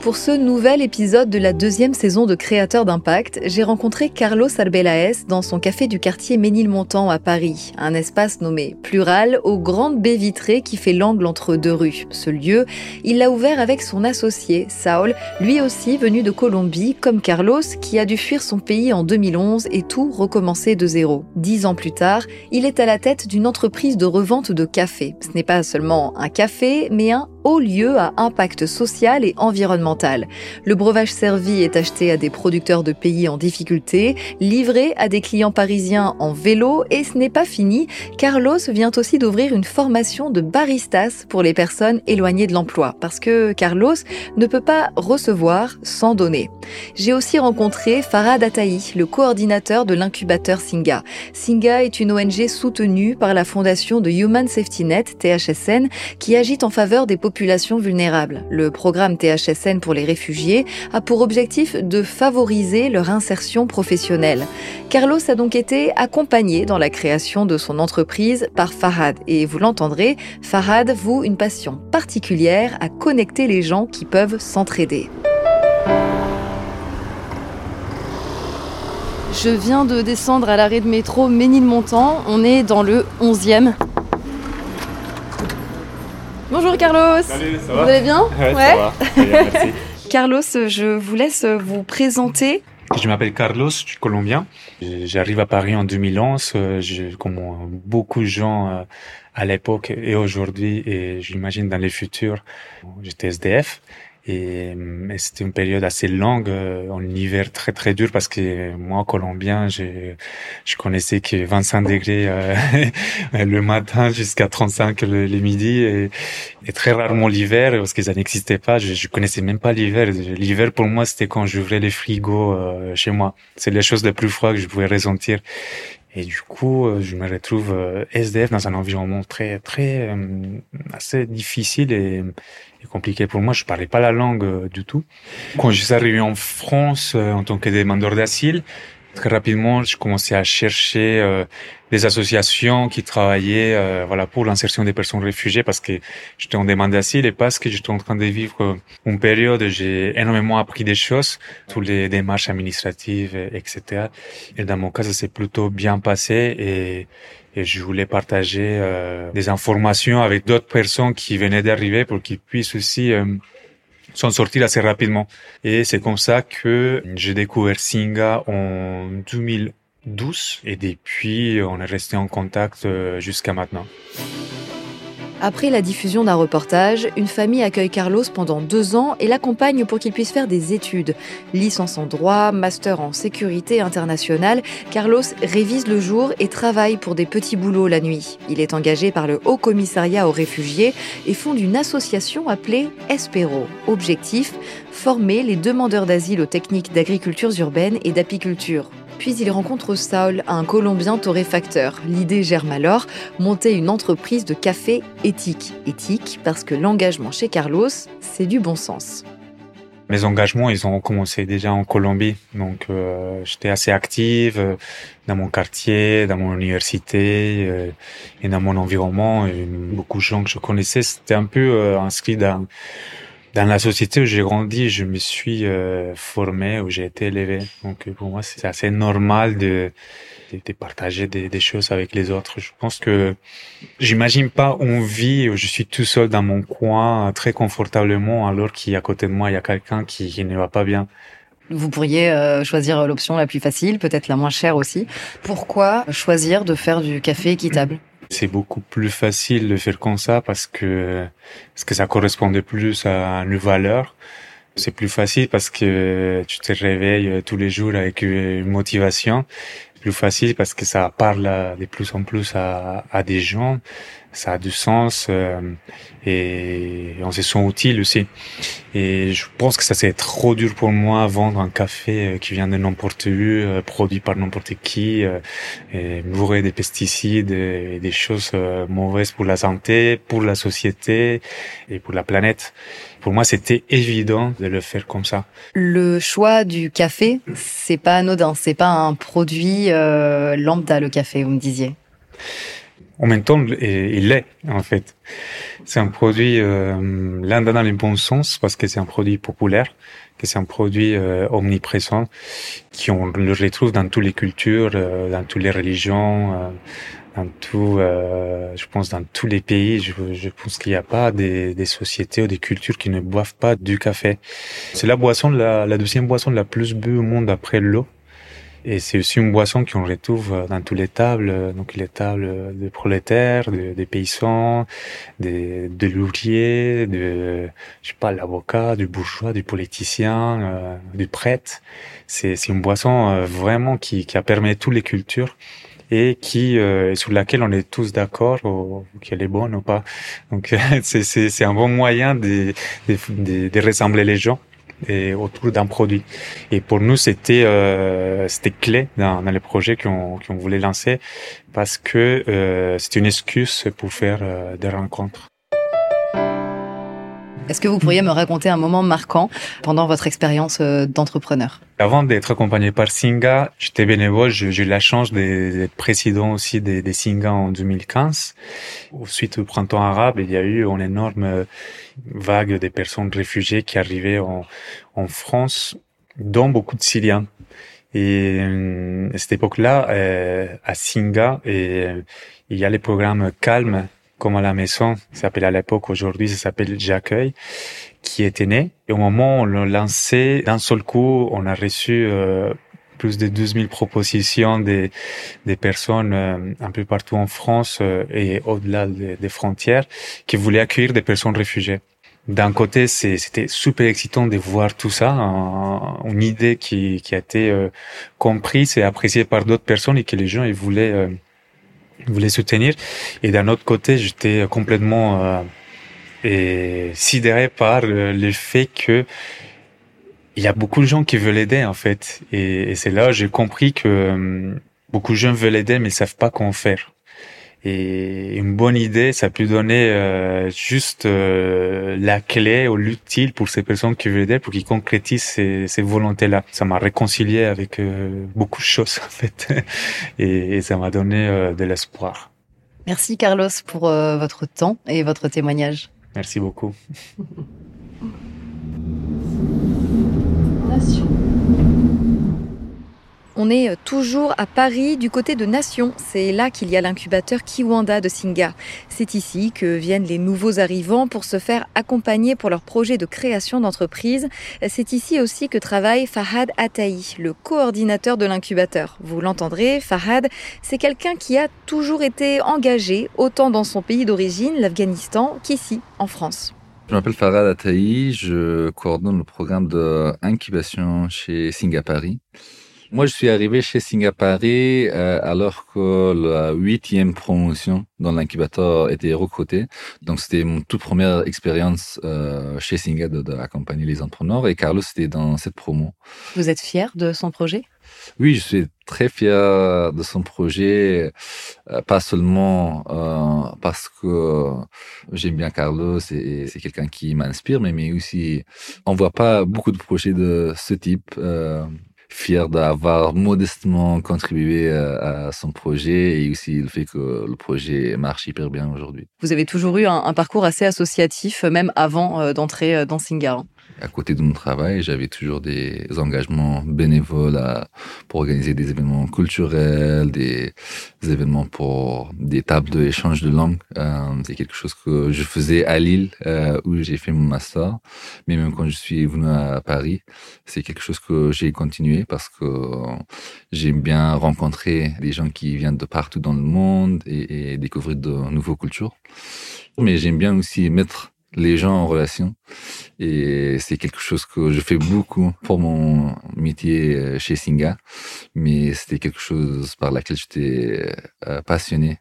Pour ce nouvel épisode de la deuxième saison de Créateurs d'impact, j'ai rencontré Carlos Arbelaez dans son café du quartier Ménilmontant à Paris, un espace nommé Plural aux grandes baies vitrées qui fait l'angle entre deux rues. Ce lieu, il l'a ouvert avec son associé, Saul, lui aussi venu de Colombie, comme Carlos, qui a dû fuir son pays en 2011 et tout recommencer de zéro. Dix ans plus tard, il est à la tête d'une entreprise de revente de café. Ce n'est pas seulement un café, mais un haut lieu à impact social et environnemental. Le breuvage servi est acheté à des producteurs de pays en difficulté, livré à des clients parisiens en vélo et ce n'est pas fini. Carlos vient aussi d'ouvrir une formation de baristas pour les personnes éloignées de l'emploi parce que Carlos ne peut pas recevoir sans donner. J'ai aussi rencontré Farad Ataï, le coordinateur de l'incubateur Singa. Singa est une ONG soutenue par la fondation de Human Safety Net, THSN, qui agit en faveur des vulnérables. Le programme THSN pour les réfugiés a pour objectif de favoriser leur insertion professionnelle. Carlos a donc été accompagné dans la création de son entreprise par Farad. Et vous l'entendrez, Farad voue une passion particulière à connecter les gens qui peuvent s'entraider. Je viens de descendre à l'arrêt de métro Ménilmontant. On est dans le 11e. Bonjour Carlos. Salut, ça Vous allez bien Ouais, ça va. Très bien, merci. Carlos, je vous laisse vous présenter. Je m'appelle Carlos, je suis colombien. J'arrive à Paris en 2011, euh, je, comme beaucoup de gens euh, à l'époque et aujourd'hui, et j'imagine dans les futurs, j'étais SDF. Et, euh, et c'était une période assez longue, euh, en hiver très très dur parce que moi, colombien, je, je connaissais que 25 degrés euh, le matin jusqu'à 35 le, midi et, et très rarement l'hiver parce que ça n'existait pas. Je, je connaissais même pas l'hiver. L'hiver pour moi, c'était quand j'ouvrais les frigos euh, chez moi. C'est les choses les plus froides que je pouvais ressentir. Et du coup, euh, je me retrouve SDF dans un environnement très, très, assez difficile et compliqué pour moi. Je parlais pas la langue euh, du tout. Quand je suis arrivé en France euh, en tant que demandeur d'asile, très rapidement, je commençais à chercher euh, des associations qui travaillaient, euh, voilà, pour l'insertion des personnes réfugiées parce que j'étais en demande d'asile et parce que j'étais en train de vivre une période, où j'ai énormément appris des choses, toutes les démarches administratives, euh, etc. Et dans mon cas, ça s'est plutôt bien passé et, et je voulais partager euh, des informations avec d'autres personnes qui venaient d'arriver pour qu'ils puissent aussi euh, s'en sortir assez rapidement. Et c'est comme ça que j'ai découvert Singa en 2012 et depuis on est resté en contact euh, jusqu'à maintenant. Après la diffusion d'un reportage, une famille accueille Carlos pendant deux ans et l'accompagne pour qu'il puisse faire des études. Licence en droit, master en sécurité internationale, Carlos révise le jour et travaille pour des petits boulots la nuit. Il est engagé par le Haut Commissariat aux réfugiés et fonde une association appelée Espero. Objectif former les demandeurs d'asile aux techniques d'agriculture urbaine et d'apiculture. Puis il rencontre Saul, un Colombien torréfacteur. L'idée germe alors, monter une entreprise de café éthique. Éthique parce que l'engagement chez Carlos, c'est du bon sens. Mes engagements, ils ont commencé déjà en Colombie, donc euh, j'étais assez active euh, dans mon quartier, dans mon université euh, et dans mon environnement. Beaucoup de gens que je connaissais, c'était un peu euh, inscrit dans dans la société où j'ai grandi, je me suis euh, formé, où j'ai été élevé. Donc euh, pour moi, c'est assez normal de, de, partager des, des, choses avec les autres. Je pense que j'imagine pas une vie où je suis tout seul dans mon coin, très confortablement, alors qu'à côté de moi, il y a quelqu'un qui, qui ne va pas bien. Vous pourriez euh, choisir l'option la plus facile, peut-être la moins chère aussi. Pourquoi choisir de faire du café équitable? C'est beaucoup plus facile de faire comme ça parce que parce que ça correspondait plus à nos valeurs. C'est plus facile parce que tu te réveilles tous les jours avec une motivation. Plus facile parce que ça parle de plus en plus à des gens. Ça a du sens euh, et on se sent utile aussi. Et je pense que ça c'est trop dur pour moi vendre un café qui vient de n'importe où, euh, produit par n'importe qui, euh, et bourré des pesticides et des choses euh, mauvaises pour la santé, pour la société et pour la planète. Pour moi, c'était évident de le faire comme ça. Le choix du café, c'est pas anodin, c'est pas un produit euh, lambda le café, vous me disiez. En même temps, il l'est en fait. C'est un produit euh, l'un dans le bon sens parce que c'est un produit populaire, que c'est un produit euh, omniprésent, qui on le retrouve dans toutes les cultures, euh, dans toutes les religions, euh, dans tout, je pense dans tous les pays. Je, je pense qu'il n'y a pas des, des, sociétés ou des cultures qui ne boivent pas du café. C'est la boisson, la, la deuxième boisson la plus bu au monde après l'eau. Et c'est aussi une boisson qu'on retrouve dans toutes les tables, donc les tables des prolétaires, des paysans, des, de l'ouvrier, de, je sais pas, l'avocat, du bourgeois, du politicien, euh, du prêtre. C'est, c'est une boisson euh, vraiment qui, qui a permis toutes les cultures et qui euh, sur laquelle on est tous d'accord qu'elle est bonne ou pas. Donc c'est, c'est, un bon moyen de, de, de, de rassembler les gens et autour d'un produit. Et pour nous, c'était euh, c'était clé dans, dans les projets qu'on qu'on voulait lancer parce que euh, c'est une excuse pour faire euh, des rencontres. Est-ce que vous pourriez me raconter un moment marquant pendant votre expérience euh, d'entrepreneur? Avant d'être accompagné par Singa, j'étais bénévole. J'ai eu la chance d'être président aussi des, des Singa en 2015. Suite au printemps arabe, il y a eu une énorme vague des personnes réfugiées qui arrivaient en, France, dont beaucoup de Syriens. Et euh, à cette époque-là, euh, à Singa, il y a les programmes Calme comme à la maison, ça s'appelle à l'époque, aujourd'hui, ça s'appelle J'accueille, qui était né. Et au moment où on l'a lancé, d'un seul coup, on a reçu euh, plus de 12 000 propositions des, des personnes euh, un peu partout en France euh, et au-delà des, des frontières qui voulaient accueillir des personnes réfugiées. D'un côté, c'était super excitant de voir tout ça, une idée qui, qui a été euh, comprise et appréciée par d'autres personnes et que les gens ils voulaient voulait soutenir. Et d'un autre côté, j'étais complètement euh, sidéré par le, fait que il y a beaucoup de gens qui veulent aider en fait. Et, et c'est là j'ai compris que euh, beaucoup de gens veulent aider mais ils savent pas comment faire. Et une bonne idée, ça peut donner euh, juste euh, la clé ou l'utile pour ces personnes qui veulent aider, pour qu'ils concrétisent ces, ces volontés-là. Ça m'a réconcilié avec euh, beaucoup de choses en fait, et, et ça m'a donné de l'espoir. Merci Carlos pour votre temps et votre témoignage. Merci beaucoup. On est toujours à Paris, du côté de Nation. C'est là qu'il y a l'incubateur Kiwanda de Singa. C'est ici que viennent les nouveaux arrivants pour se faire accompagner pour leur projet de création d'entreprise. C'est ici aussi que travaille Fahad Ataï, le coordinateur de l'incubateur. Vous l'entendrez, Fahad, c'est quelqu'un qui a toujours été engagé, autant dans son pays d'origine, l'Afghanistan, qu'ici, en France. Je m'appelle Farad Ataï, je coordonne le programme d'incubation chez Singa Paris. Moi, je suis arrivé chez Singapari euh, alors que la huitième promotion dans l'incubateur était recrutée. Donc, c'était mon toute première expérience euh, chez Singa d'accompagner les entrepreneurs. Et Carlos, c'était dans cette promo. Vous êtes fier de son projet? Oui, je suis très fier de son projet, euh, pas seulement euh, parce que j'aime bien Carlos et, c'est quelqu'un qui m'inspire, mais, mais aussi on voit pas beaucoup de projets de ce type. Euh, fier d'avoir modestement contribué à, son projet et aussi le fait que le projet marche hyper bien aujourd'hui. Vous avez toujours eu un, un parcours assez associatif, même avant euh, d'entrer euh, dans Singar. À côté de mon travail, j'avais toujours des engagements bénévoles à, pour organiser des événements culturels, des, événements pour des tables d'échange de langue. Euh, c'est quelque chose que je faisais à Lille, euh, où j'ai fait mon master. Mais même quand je suis venu à Paris, c'est quelque chose que j'ai continué parce que j'aime bien rencontrer des gens qui viennent de partout dans le monde et découvrir de nouvelles cultures. Mais j'aime bien aussi mettre les gens en relation. Et c'est quelque chose que je fais beaucoup pour mon métier euh, chez Singa. Mais c'était quelque chose par laquelle j'étais euh, passionné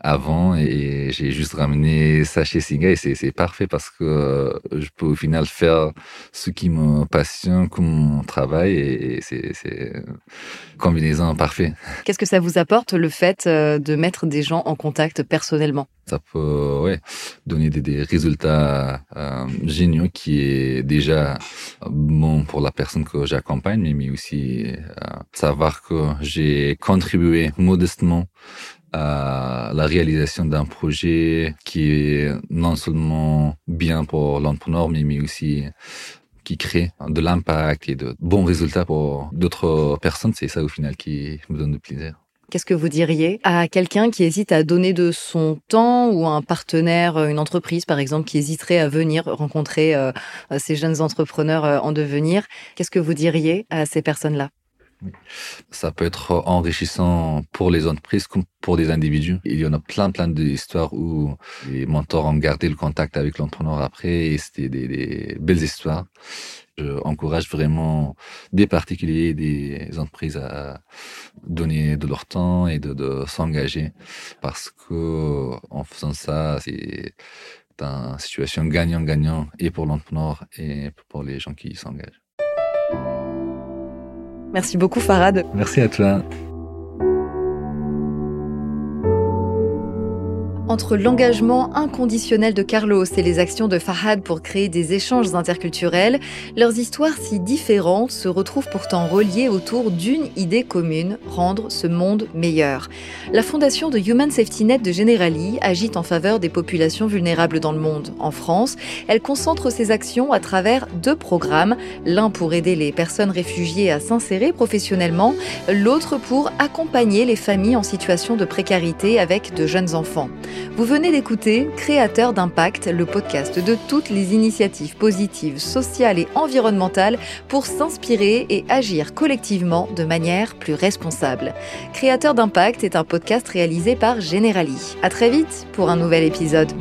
avant et j'ai juste ramené ça chez Singa et c'est parfait parce que euh, je peux au final faire ce qui me passionne comme mon travail et c'est combinaison parfaite. Qu'est-ce que ça vous apporte le fait de mettre des gens en contact personnellement? Ça peut ouais, donner des, des résultats euh, géniaux qui est déjà bon pour la personne que j'accompagne, mais aussi euh, savoir que j'ai contribué modestement à la réalisation d'un projet qui est non seulement bien pour l'entrepreneur, mais, mais aussi qui crée de l'impact et de bons résultats pour d'autres personnes. C'est ça au final qui me donne du plaisir. Qu'est-ce que vous diriez à quelqu'un qui hésite à donner de son temps ou un partenaire, une entreprise par exemple, qui hésiterait à venir rencontrer euh, ces jeunes entrepreneurs euh, en devenir? Qu'est-ce que vous diriez à ces personnes-là? Ça peut être enrichissant pour les entreprises comme pour des individus. Il y en a plein, plein d'histoires où les mentors ont gardé le contact avec l'entrepreneur après et c'était des, belles histoires. Je encourage vraiment des particuliers, des entreprises à donner de leur temps et de, de s'engager parce que en faisant ça, c'est une situation gagnant-gagnant et pour l'entrepreneur et pour les gens qui s'engagent. Merci beaucoup Farad. Merci à toi. Entre l'engagement inconditionnel de Carlos et les actions de Fahad pour créer des échanges interculturels, leurs histoires si différentes se retrouvent pourtant reliées autour d'une idée commune, rendre ce monde meilleur. La fondation de Human Safety Net de Generali agite en faveur des populations vulnérables dans le monde. En France, elle concentre ses actions à travers deux programmes, l'un pour aider les personnes réfugiées à s'insérer professionnellement, l'autre pour accompagner les familles en situation de précarité avec de jeunes enfants. Vous venez d'écouter Créateur d'impact, le podcast de toutes les initiatives positives, sociales et environnementales pour s'inspirer et agir collectivement de manière plus responsable. Créateur d'impact est un podcast réalisé par Generali. À très vite pour un nouvel épisode.